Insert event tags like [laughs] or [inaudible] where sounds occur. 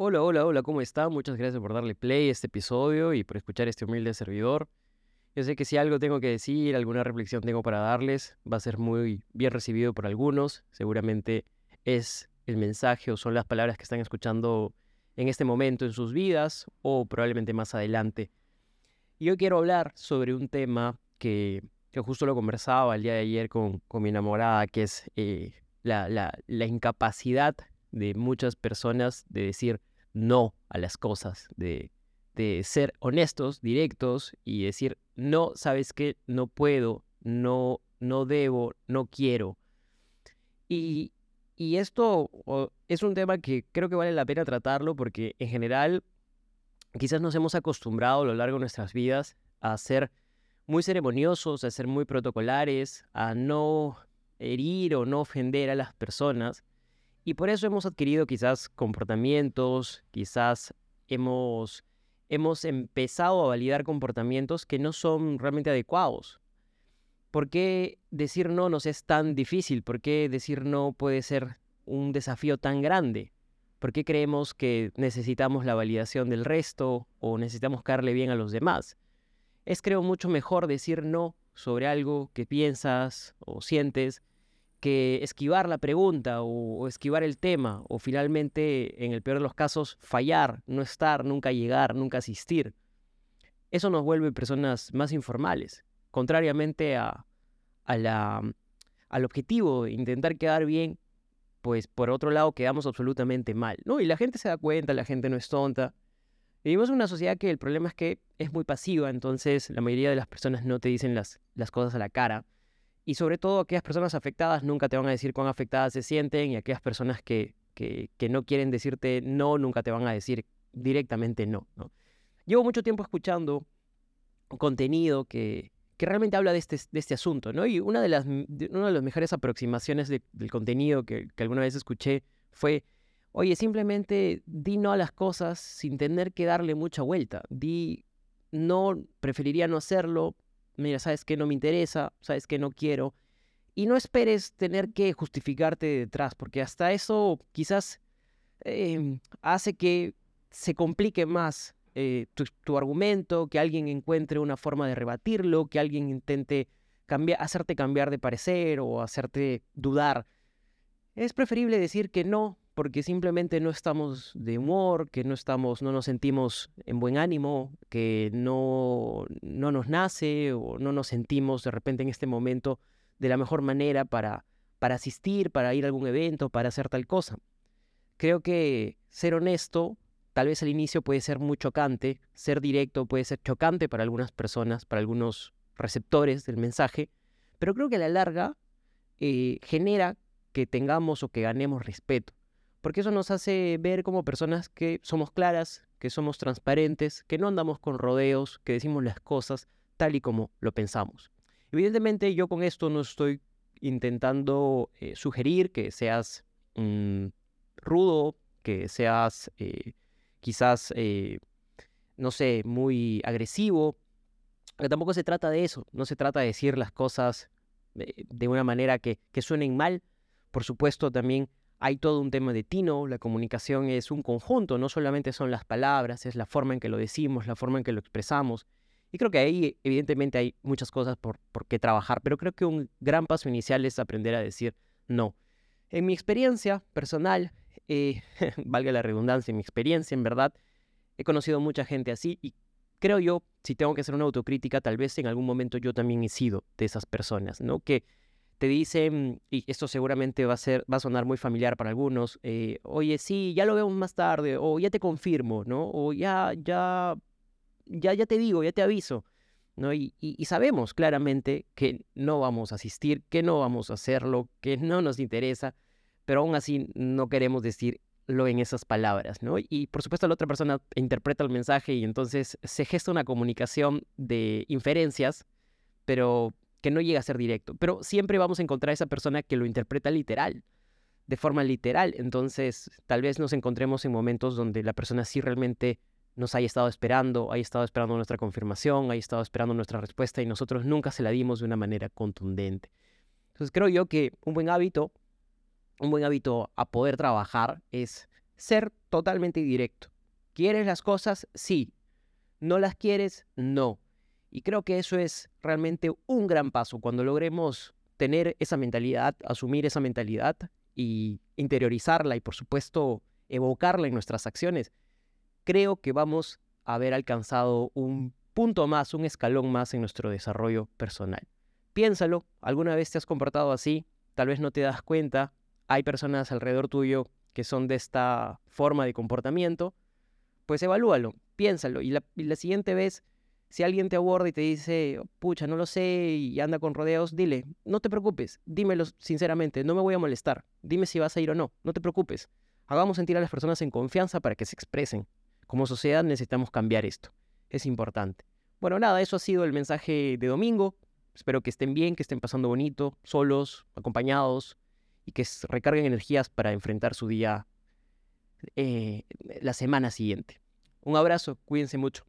Hola, hola, hola, ¿cómo está? Muchas gracias por darle play a este episodio y por escuchar este humilde servidor. Yo sé que si algo tengo que decir, alguna reflexión tengo para darles, va a ser muy bien recibido por algunos. Seguramente es el mensaje o son las palabras que están escuchando en este momento en sus vidas o probablemente más adelante. Y yo quiero hablar sobre un tema que, justo lo conversaba el día de ayer con, con mi enamorada, que es eh, la, la incapacidad de muchas personas de decir no a las cosas, de, de ser honestos, directos y decir, no, sabes qué, no puedo, no, no debo, no quiero. Y, y esto es un tema que creo que vale la pena tratarlo porque en general quizás nos hemos acostumbrado a lo largo de nuestras vidas a ser muy ceremoniosos, a ser muy protocolares, a no herir o no ofender a las personas. Y por eso hemos adquirido quizás comportamientos, quizás hemos, hemos empezado a validar comportamientos que no son realmente adecuados. ¿Por qué decir no nos es tan difícil? ¿Por qué decir no puede ser un desafío tan grande? ¿Por qué creemos que necesitamos la validación del resto o necesitamos caerle bien a los demás? Es creo mucho mejor decir no sobre algo que piensas o sientes que esquivar la pregunta o, esquivar el tema o finalmente, en el peor de los casos, fallar, no estar, nunca llegar, nunca asistir. Eso nos vuelve personas más informales, contrariamente a, la, al objetivo de intentar quedar bien, pues por otro lado quedamos absolutamente mal, ¿no? Y la gente se da cuenta, la gente no es tonta. Vivimos en una sociedad que el problema es que es muy pasiva, entonces la mayoría de las personas no te dicen las, las cosas a la cara y sobre todo aquellas personas afectadas nunca te van a decir cuán afectadas se sienten y aquellas personas que, que, no quieren decirte no, nunca te van a decir directamente no. Llevo mucho tiempo escuchando contenido que, que realmente habla de este, de este asunto, ¿no? Y una de las, una de las mejores aproximaciones del contenido que, que alguna vez escuché fue, oye, simplemente di no a las cosas sin tener que darle mucha vuelta. Di no, preferiría no hacerlo, mira, sabes que no me interesa, sabes que no quiero. Y no esperes tener que justificarte detrás, porque hasta eso quizás em, hace que se complique más eh, tu, argumento, que alguien encuentre una forma de rebatirlo, que alguien intente hacerte cambiar de parecer o hacerte dudar. Es preferible decir que no, porque simplemente no estamos de humor, que no estamos, no nos sentimos en buen ánimo, que no, no nos nace o no nos sentimos de repente en este momento de la mejor manera para, para asistir, para ir a algún evento, para hacer tal cosa. Creo que ser honesto tal vez al inicio puede ser muy chocante, ser directo puede ser chocante para algunas personas, para algunos receptores del mensaje, pero creo que a la larga eh, genera que tengamos o que ganemos respeto porque eso nos hace ver como personas que somos claras, que somos transparentes, que no andamos con rodeos, que decimos las cosas tal y como lo pensamos. Evidentemente yo con esto no estoy intentando eh, sugerir que seas mm, rudo, que seas eh, quizás, eh, no sé, muy agresivo. Pero tampoco se trata de eso, no se trata de decir las cosas de una manera que, que suenen mal. Por supuesto, también hay todo un tema de tino, la comunicación es un conjunto, no solamente son las palabras, es la forma en que lo decimos, la forma en que lo expresamos. Y creo que ahí evidentemente hay muchas cosas por, por qué trabajar, pero creo que un gran paso inicial es aprender a decir no. En mi experiencia personal, eh, [laughs] valga la redundancia, en mi experiencia en verdad, he conocido mucha gente así y creo yo, si tengo que hacer una autocrítica, tal vez en algún momento yo también he sido de esas personas, ¿no? Que te dicen, y esto seguramente va a, ser, va a sonar muy familiar para algunos, eh, oye, sí, ya lo vemos más tarde, o ya te confirmo, ¿no? O ya, ya, ya, ya te digo, ya te aviso, ¿no? Y, y, sabemos claramente que no vamos a asistir, que no vamos a hacerlo, que no nos interesa, pero aún así no queremos decirlo en esas palabras, ¿no? Y por supuesto la otra persona interpreta el mensaje y entonces se gesta una comunicación de inferencias, pero que no llega a ser directo, pero siempre vamos a encontrar a esa persona que lo interpreta literal, de forma literal. Entonces, tal vez nos encontremos en momentos donde la persona sí realmente nos haya estado esperando, haya estado esperando nuestra confirmación, haya estado esperando nuestra respuesta y nosotros nunca se la dimos de una manera contundente. Entonces, creo yo que un buen hábito, un buen hábito a poder trabajar es ser totalmente directo. ¿Quieres las cosas? Sí. ¿No las quieres? No. Y creo que eso es realmente un gran paso cuando logremos tener esa mentalidad, asumir esa mentalidad y interiorizarla y por supuesto evocarla en nuestras acciones. Creo que vamos a haber alcanzado un punto más, un escalón más en nuestro desarrollo personal. Piénsalo, ¿alguna vez te has comportado así? Tal vez no te das cuenta. Hay personas alrededor tuyo que son de esta forma de comportamiento. Pues evalúalo, piénsalo y la, siguiente vez si alguien te aborda y te dice, pucha, no lo sé y anda con rodeos, dile, no te preocupes, dímelo sinceramente, no me voy a molestar, dime si vas a ir o no, no te preocupes. Hagamos sentir a las personas en confianza para que se expresen. Como sociedad necesitamos cambiar esto, es importante. Bueno, nada, eso ha sido el mensaje de domingo. Espero que estén bien, que estén pasando bonito, solos, acompañados y que recarguen energías para enfrentar su día eh, la semana siguiente. Un abrazo, cuídense mucho.